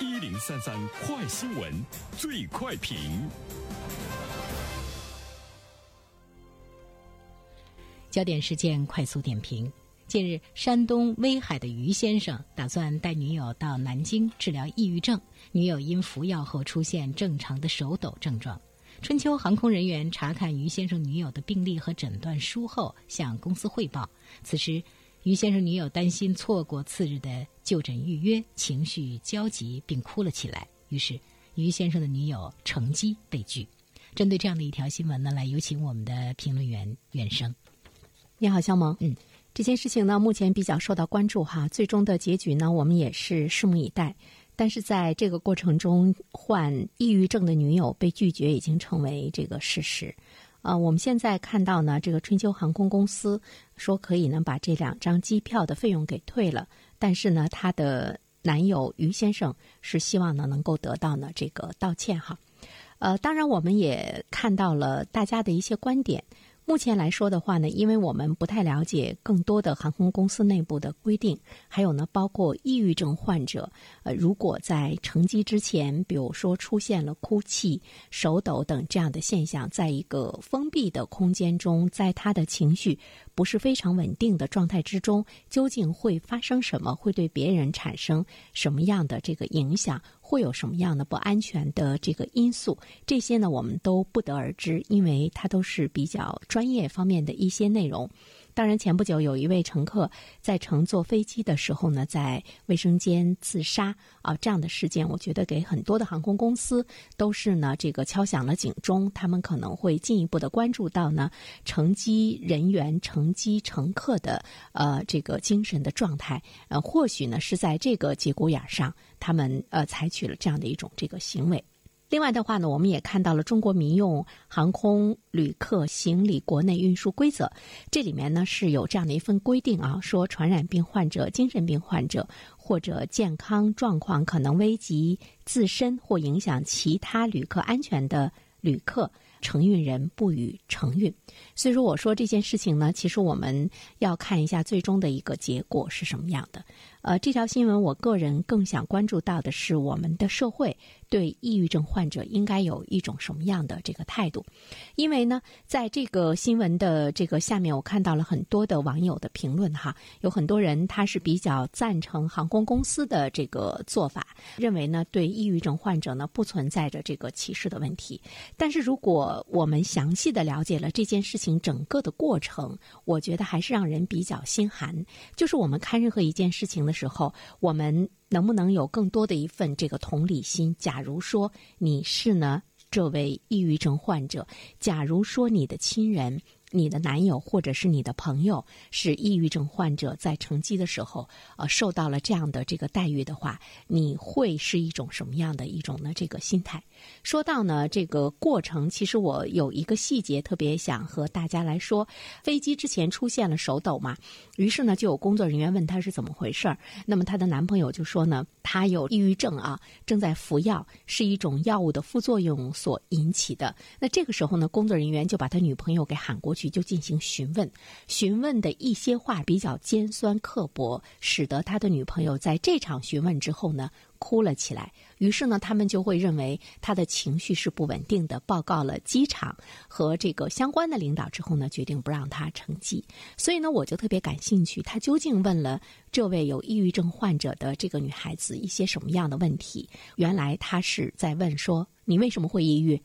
一零三三快新闻，最快评。焦点事件快速点评：近日，山东威海的于先生打算带女友到南京治疗抑郁症，女友因服药后出现正常的手抖症状。春秋航空人员查看于先生女友的病历和诊断书后，向公司汇报。此时，于先生女友担心错过次日的就诊预约，情绪焦急并哭了起来。于是，于先生的女友乘机被拒。针对这样的一条新闻呢，来有请我们的评论员袁生。你好，肖萌。嗯，这件事情呢，目前比较受到关注哈。最终的结局呢，我们也是拭目以待。但是在这个过程中，患抑郁症的女友被拒绝已经成为这个事实。啊，我们现在看到呢，这个春秋航空公司说可以呢把这两张机票的费用给退了，但是呢，她的男友于先生是希望呢能够得到呢这个道歉哈。呃，当然我们也看到了大家的一些观点。目前来说的话呢，因为我们不太了解更多的航空公司内部的规定，还有呢，包括抑郁症患者，呃，如果在乘机之前，比如说出现了哭泣、手抖等这样的现象，在一个封闭的空间中，在他的情绪不是非常稳定的状态之中，究竟会发生什么？会对别人产生什么样的这个影响？会有什么样的不安全的这个因素？这些呢，我们都不得而知，因为它都是比较专业方面的一些内容。当然，前不久有一位乘客在乘坐飞机的时候呢，在卫生间自杀啊，这样的事件，我觉得给很多的航空公司都是呢这个敲响了警钟，他们可能会进一步的关注到呢乘机人员、乘机乘客的呃这个精神的状态，呃，或许呢是在这个节骨眼上，他们呃采取了这样的一种这个行为。另外的话呢，我们也看到了中国民用航空旅客行李国内运输规则，这里面呢是有这样的一份规定啊，说传染病患者、精神病患者或者健康状况可能危及自身或影响其他旅客安全的旅客。承运人不予承运，所以说我说这件事情呢，其实我们要看一下最终的一个结果是什么样的。呃，这条新闻我个人更想关注到的是，我们的社会对抑郁症患者应该有一种什么样的这个态度？因为呢，在这个新闻的这个下面，我看到了很多的网友的评论哈，有很多人他是比较赞成航空公司的这个做法，认为呢，对抑郁症患者呢不存在着这个歧视的问题。但是如果我们详细的了解了这件事情整个的过程，我觉得还是让人比较心寒。就是我们看任何一件事情呢的时候，我们能不能有更多的一份这个同理心？假如说你是呢这位抑郁症患者，假如说你的亲人。你的男友或者是你的朋友是抑郁症患者，在乘机的时候，呃，受到了这样的这个待遇的话，你会是一种什么样的一种呢？这个心态。说到呢，这个过程，其实我有一个细节特别想和大家来说。飞机之前出现了手抖嘛，于是呢，就有工作人员问他是怎么回事儿。那么她的男朋友就说呢，他有抑郁症啊，正在服药，是一种药物的副作用所引起的。那这个时候呢，工作人员就把他女朋友给喊过去。就进行询问，询问的一些话比较尖酸刻薄，使得他的女朋友在这场询问之后呢。哭了起来，于是呢，他们就会认为他的情绪是不稳定的，报告了机场和这个相关的领导之后呢，决定不让他乘机。所以呢，我就特别感兴趣，他究竟问了这位有抑郁症患者的这个女孩子一些什么样的问题？原来他是在问说：“你为什么会抑郁？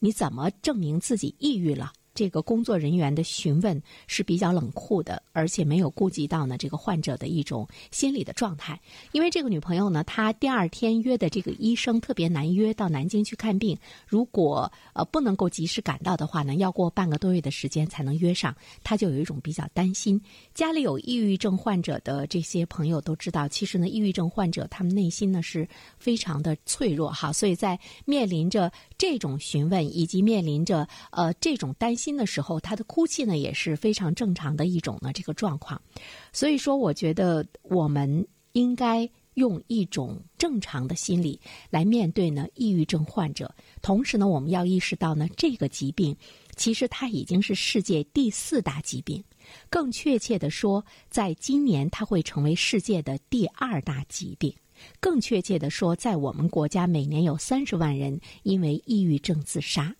你怎么证明自己抑郁了？”这个工作人员的询问是比较冷酷的，而且没有顾及到呢这个患者的一种心理的状态。因为这个女朋友呢，她第二天约的这个医生特别难约，到南京去看病。如果呃不能够及时赶到的话呢，要过半个多月的时间才能约上。她就有一种比较担心。家里有抑郁症患者的这些朋友都知道，其实呢，抑郁症患者他们内心呢是非常的脆弱哈。所以在面临着这种询问以及面临着呃这种担心。心的时候，他的哭泣呢也是非常正常的一种呢这个状况，所以说我觉得我们应该用一种正常的心理来面对呢抑郁症患者，同时呢我们要意识到呢这个疾病其实它已经是世界第四大疾病，更确切的说，在今年它会成为世界的第二大疾病。更确切的说，在我们国家每年有三十万人因为抑郁症自杀。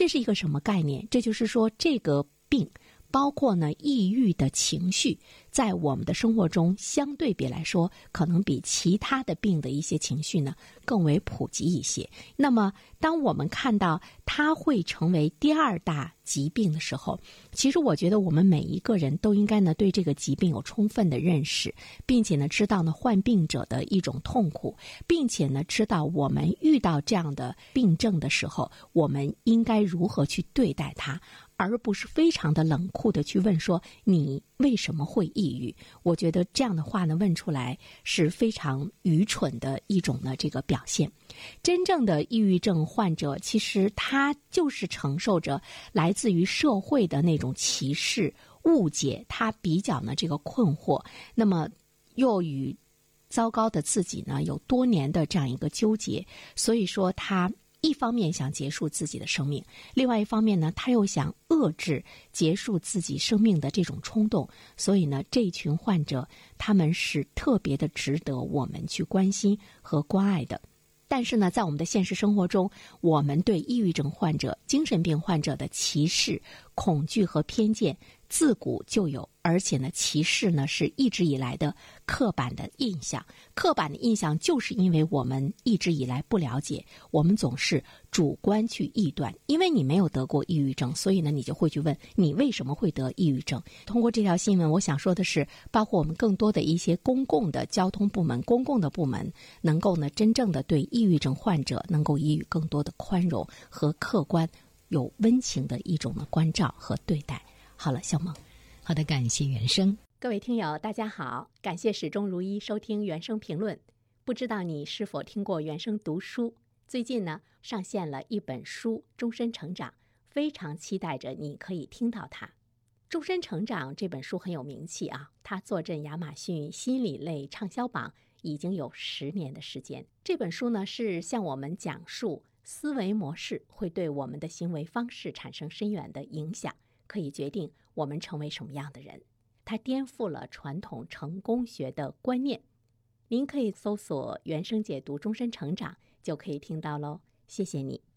这是一个什么概念？这就是说，这个病。包括呢，抑郁的情绪，在我们的生活中相对比来说，可能比其他的病的一些情绪呢更为普及一些。那么，当我们看到它会成为第二大疾病的时候，其实我觉得我们每一个人都应该呢对这个疾病有充分的认识，并且呢知道呢患病者的一种痛苦，并且呢知道我们遇到这样的病症的时候，我们应该如何去对待它。而不是非常的冷酷的去问说你为什么会抑郁？我觉得这样的话呢，问出来是非常愚蠢的一种呢这个表现。真正的抑郁症患者，其实他就是承受着来自于社会的那种歧视、误解，他比较呢这个困惑，那么又与糟糕的自己呢有多年的这样一个纠结，所以说他。一方面想结束自己的生命，另外一方面呢，他又想遏制结束自己生命的这种冲动。所以呢，这群患者他们是特别的值得我们去关心和关爱的。但是呢，在我们的现实生活中，我们对抑郁症患者、精神病患者的歧视、恐惧和偏见自古就有。而且呢，歧视呢是一直以来的刻板的印象。刻板的印象就是因为我们一直以来不了解，我们总是主观去臆断。因为你没有得过抑郁症，所以呢，你就会去问你为什么会得抑郁症。通过这条新闻，我想说的是，包括我们更多的一些公共的交通部门、公共的部门，能够呢真正的对抑郁症患者能够给予更多的宽容和客观、有温情的一种的关照和对待。好了，小梦。好的，感谢原生。各位听友，大家好，感谢始终如一收听原生评论。不知道你是否听过原生读书？最近呢，上线了一本书《终身成长》，非常期待着你可以听到它。《终身成长》这本书很有名气啊，它坐镇亚马逊心理类畅销榜已经有十年的时间。这本书呢，是向我们讲述思维模式会对我们的行为方式产生深远的影响。可以决定我们成为什么样的人，它颠覆了传统成功学的观念。您可以搜索“原生解读终身成长”，就可以听到喽。谢谢你。